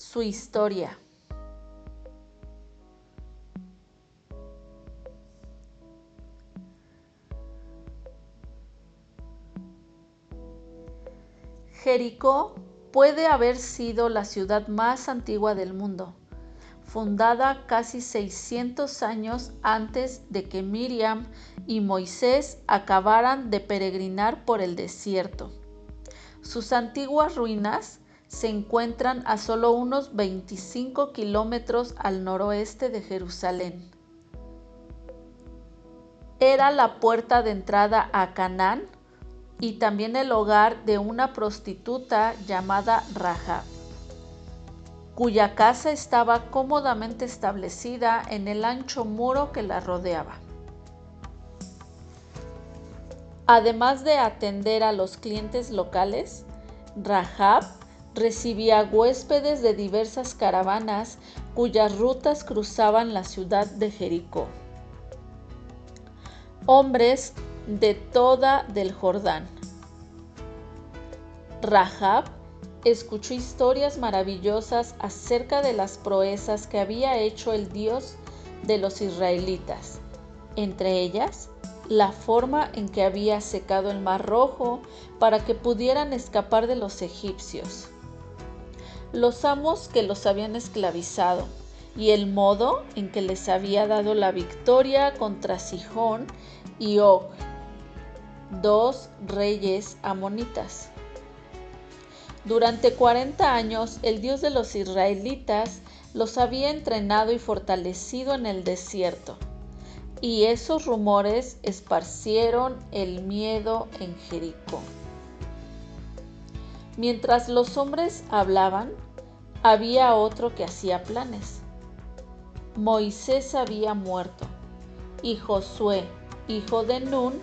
su historia. Jericó puede haber sido la ciudad más antigua del mundo, fundada casi 600 años antes de que Miriam y Moisés acabaran de peregrinar por el desierto. Sus antiguas ruinas se encuentran a solo unos 25 kilómetros al noroeste de Jerusalén. Era la puerta de entrada a Canaán y también el hogar de una prostituta llamada Rahab, cuya casa estaba cómodamente establecida en el ancho muro que la rodeaba. Además de atender a los clientes locales, Rahab recibía huéspedes de diversas caravanas cuyas rutas cruzaban la ciudad de Jericó. Hombres de toda del Jordán. Rahab escuchó historias maravillosas acerca de las proezas que había hecho el Dios de los israelitas, entre ellas la forma en que había secado el mar rojo para que pudieran escapar de los egipcios, los amos que los habían esclavizado y el modo en que les había dado la victoria contra Sihón y Og, dos reyes amonitas. Durante 40 años el Dios de los israelitas los había entrenado y fortalecido en el desierto, y esos rumores esparcieron el miedo en Jericó. Mientras los hombres hablaban, había otro que hacía planes. Moisés había muerto y Josué, hijo de Nun,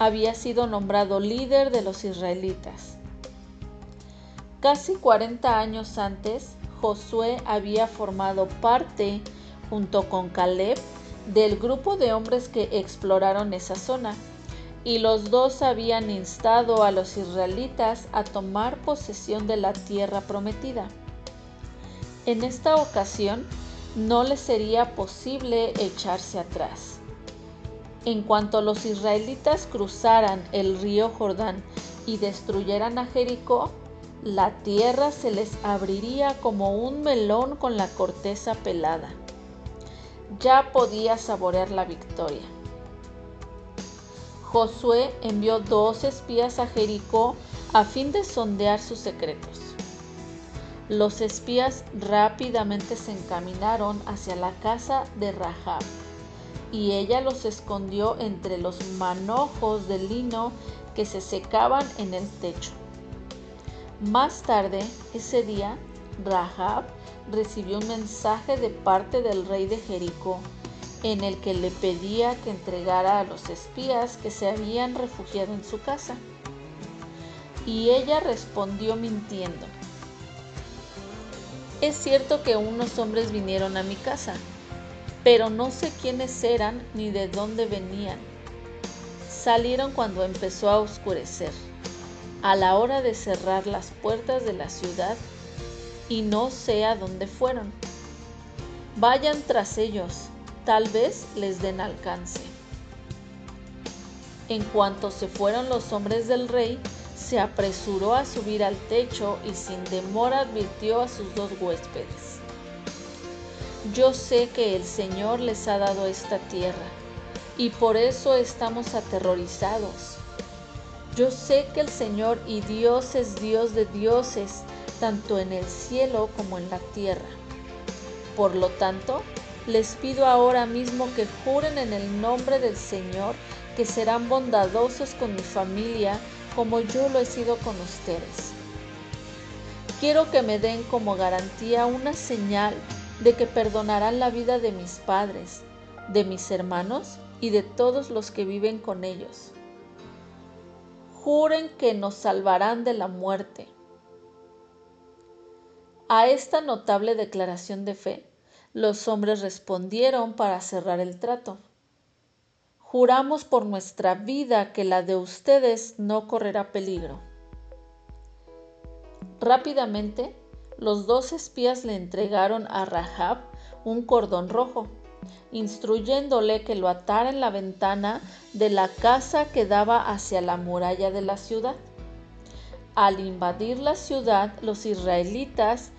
había sido nombrado líder de los israelitas. Casi 40 años antes, Josué había formado parte, junto con Caleb, del grupo de hombres que exploraron esa zona, y los dos habían instado a los israelitas a tomar posesión de la tierra prometida. En esta ocasión, no les sería posible echarse atrás. En cuanto los israelitas cruzaran el río Jordán y destruyeran a Jericó, la tierra se les abriría como un melón con la corteza pelada. Ya podía saborear la victoria. Josué envió dos espías a Jericó a fin de sondear sus secretos. Los espías rápidamente se encaminaron hacia la casa de Rahab y ella los escondió entre los manojos de lino que se secaban en el techo. Más tarde, ese día, Rahab recibió un mensaje de parte del rey de Jericó en el que le pedía que entregara a los espías que se habían refugiado en su casa. Y ella respondió mintiendo. Es cierto que unos hombres vinieron a mi casa, pero no sé quiénes eran ni de dónde venían. Salieron cuando empezó a oscurecer, a la hora de cerrar las puertas de la ciudad, y no sé a dónde fueron. Vayan tras ellos, tal vez les den alcance. En cuanto se fueron los hombres del rey, se apresuró a subir al techo y sin demora advirtió a sus dos huéspedes. Yo sé que el Señor les ha dado esta tierra y por eso estamos aterrorizados. Yo sé que el Señor y Dios es Dios de dioses, tanto en el cielo como en la tierra. Por lo tanto, les pido ahora mismo que juren en el nombre del Señor que serán bondadosos con mi familia como yo lo he sido con ustedes quiero que me den como garantía una señal de que perdonarán la vida de mis padres, de mis hermanos y de todos los que viven con ellos. Juren que nos salvarán de la muerte. A esta notable declaración de fe, los hombres respondieron para cerrar el trato. Juramos por nuestra vida que la de ustedes no correrá peligro. Rápidamente, los dos espías le entregaron a Rahab un cordón rojo, instruyéndole que lo atara en la ventana de la casa que daba hacia la muralla de la ciudad. Al invadir la ciudad, los israelitas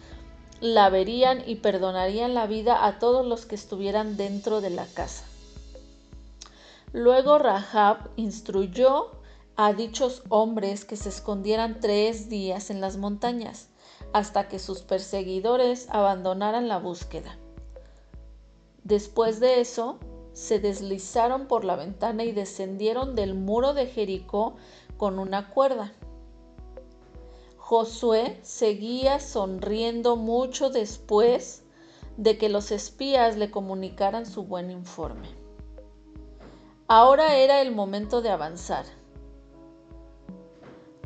la verían y perdonarían la vida a todos los que estuvieran dentro de la casa. Luego Rahab instruyó a dichos hombres que se escondieran tres días en las montañas, hasta que sus perseguidores abandonaran la búsqueda. Después de eso, se deslizaron por la ventana y descendieron del muro de Jericó con una cuerda. Josué seguía sonriendo mucho después de que los espías le comunicaran su buen informe. Ahora era el momento de avanzar.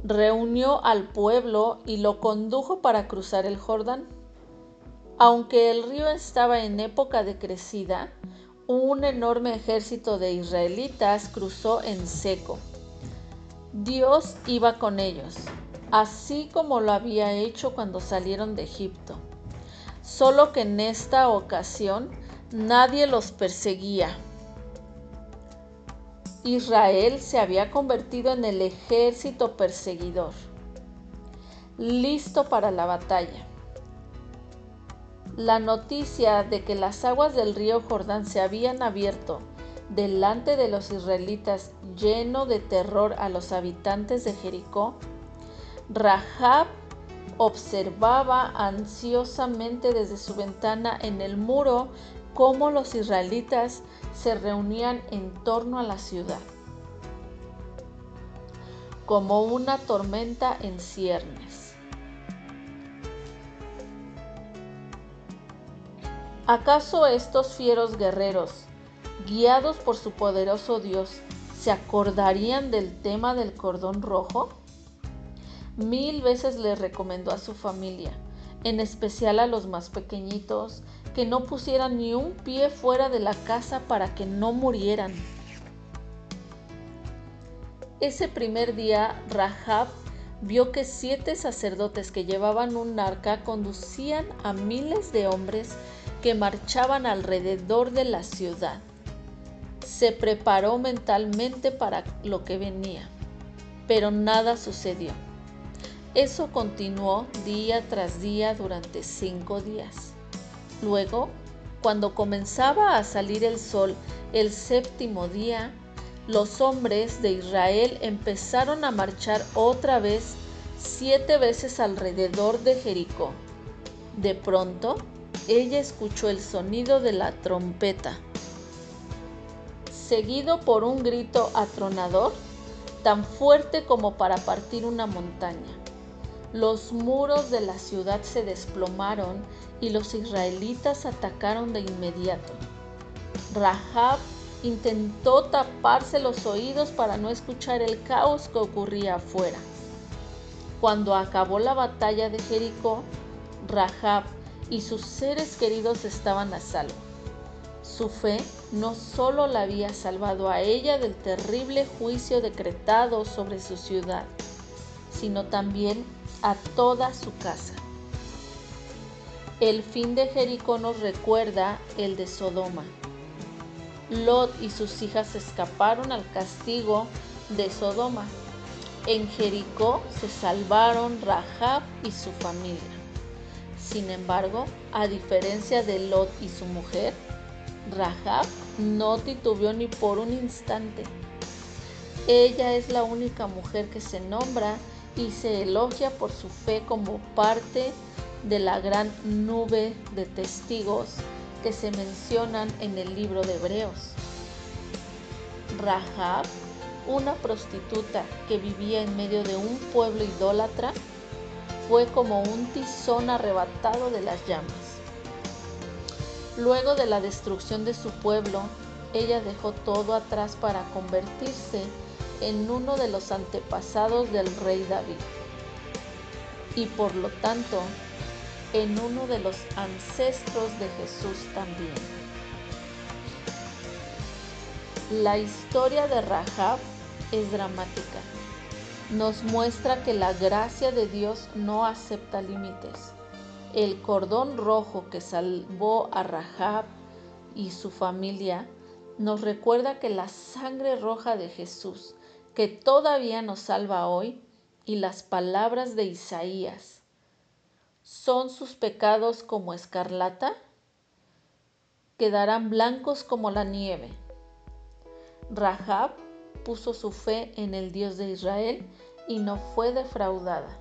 Reunió al pueblo y lo condujo para cruzar el Jordán. Aunque el río estaba en época de crecida, un enorme ejército de israelitas cruzó en seco. Dios iba con ellos, así como lo había hecho cuando salieron de Egipto. Solo que en esta ocasión nadie los perseguía. Israel se había convertido en el ejército perseguidor, listo para la batalla. La noticia de que las aguas del río Jordán se habían abierto delante de los israelitas lleno de terror a los habitantes de Jericó, Rahab observaba ansiosamente desde su ventana en el muro cómo los israelitas se reunían en torno a la ciudad, como una tormenta en ciernes. ¿Acaso estos fieros guerreros, guiados por su poderoso Dios, se acordarían del tema del cordón rojo? Mil veces le recomendó a su familia, en especial a los más pequeñitos, que no pusieran ni un pie fuera de la casa para que no murieran. Ese primer día, Rahab vio que siete sacerdotes que llevaban un arca conducían a miles de hombres que marchaban alrededor de la ciudad. Se preparó mentalmente para lo que venía, pero nada sucedió. Eso continuó día tras día durante cinco días. Luego, cuando comenzaba a salir el sol el séptimo día, los hombres de Israel empezaron a marchar otra vez siete veces alrededor de Jericó. De pronto, ella escuchó el sonido de la trompeta, seguido por un grito atronador tan fuerte como para partir una montaña. Los muros de la ciudad se desplomaron y los israelitas atacaron de inmediato. Rahab intentó taparse los oídos para no escuchar el caos que ocurría afuera. Cuando acabó la batalla de Jericó, Rahab y sus seres queridos estaban a salvo. Su fe no solo la había salvado a ella del terrible juicio decretado sobre su ciudad, sino también a toda su casa. El fin de Jericó nos recuerda el de Sodoma. Lot y sus hijas escaparon al castigo de Sodoma. En Jericó se salvaron Rahab y su familia. Sin embargo, a diferencia de Lot y su mujer, Rahab no titubeó ni por un instante. Ella es la única mujer que se nombra y se elogia por su fe como parte de la gran nube de testigos que se mencionan en el libro de Hebreos. Rahab, una prostituta que vivía en medio de un pueblo idólatra, fue como un tizón arrebatado de las llamas. Luego de la destrucción de su pueblo, ella dejó todo atrás para convertirse en uno de los antepasados del rey David y por lo tanto en uno de los ancestros de Jesús también. La historia de Rahab es dramática. Nos muestra que la gracia de Dios no acepta límites. El cordón rojo que salvó a Rahab y su familia nos recuerda que la sangre roja de Jesús, que todavía nos salva hoy, y las palabras de Isaías, ¿son sus pecados como escarlata? Quedarán blancos como la nieve. Rahab puso su fe en el Dios de Israel y no fue defraudada.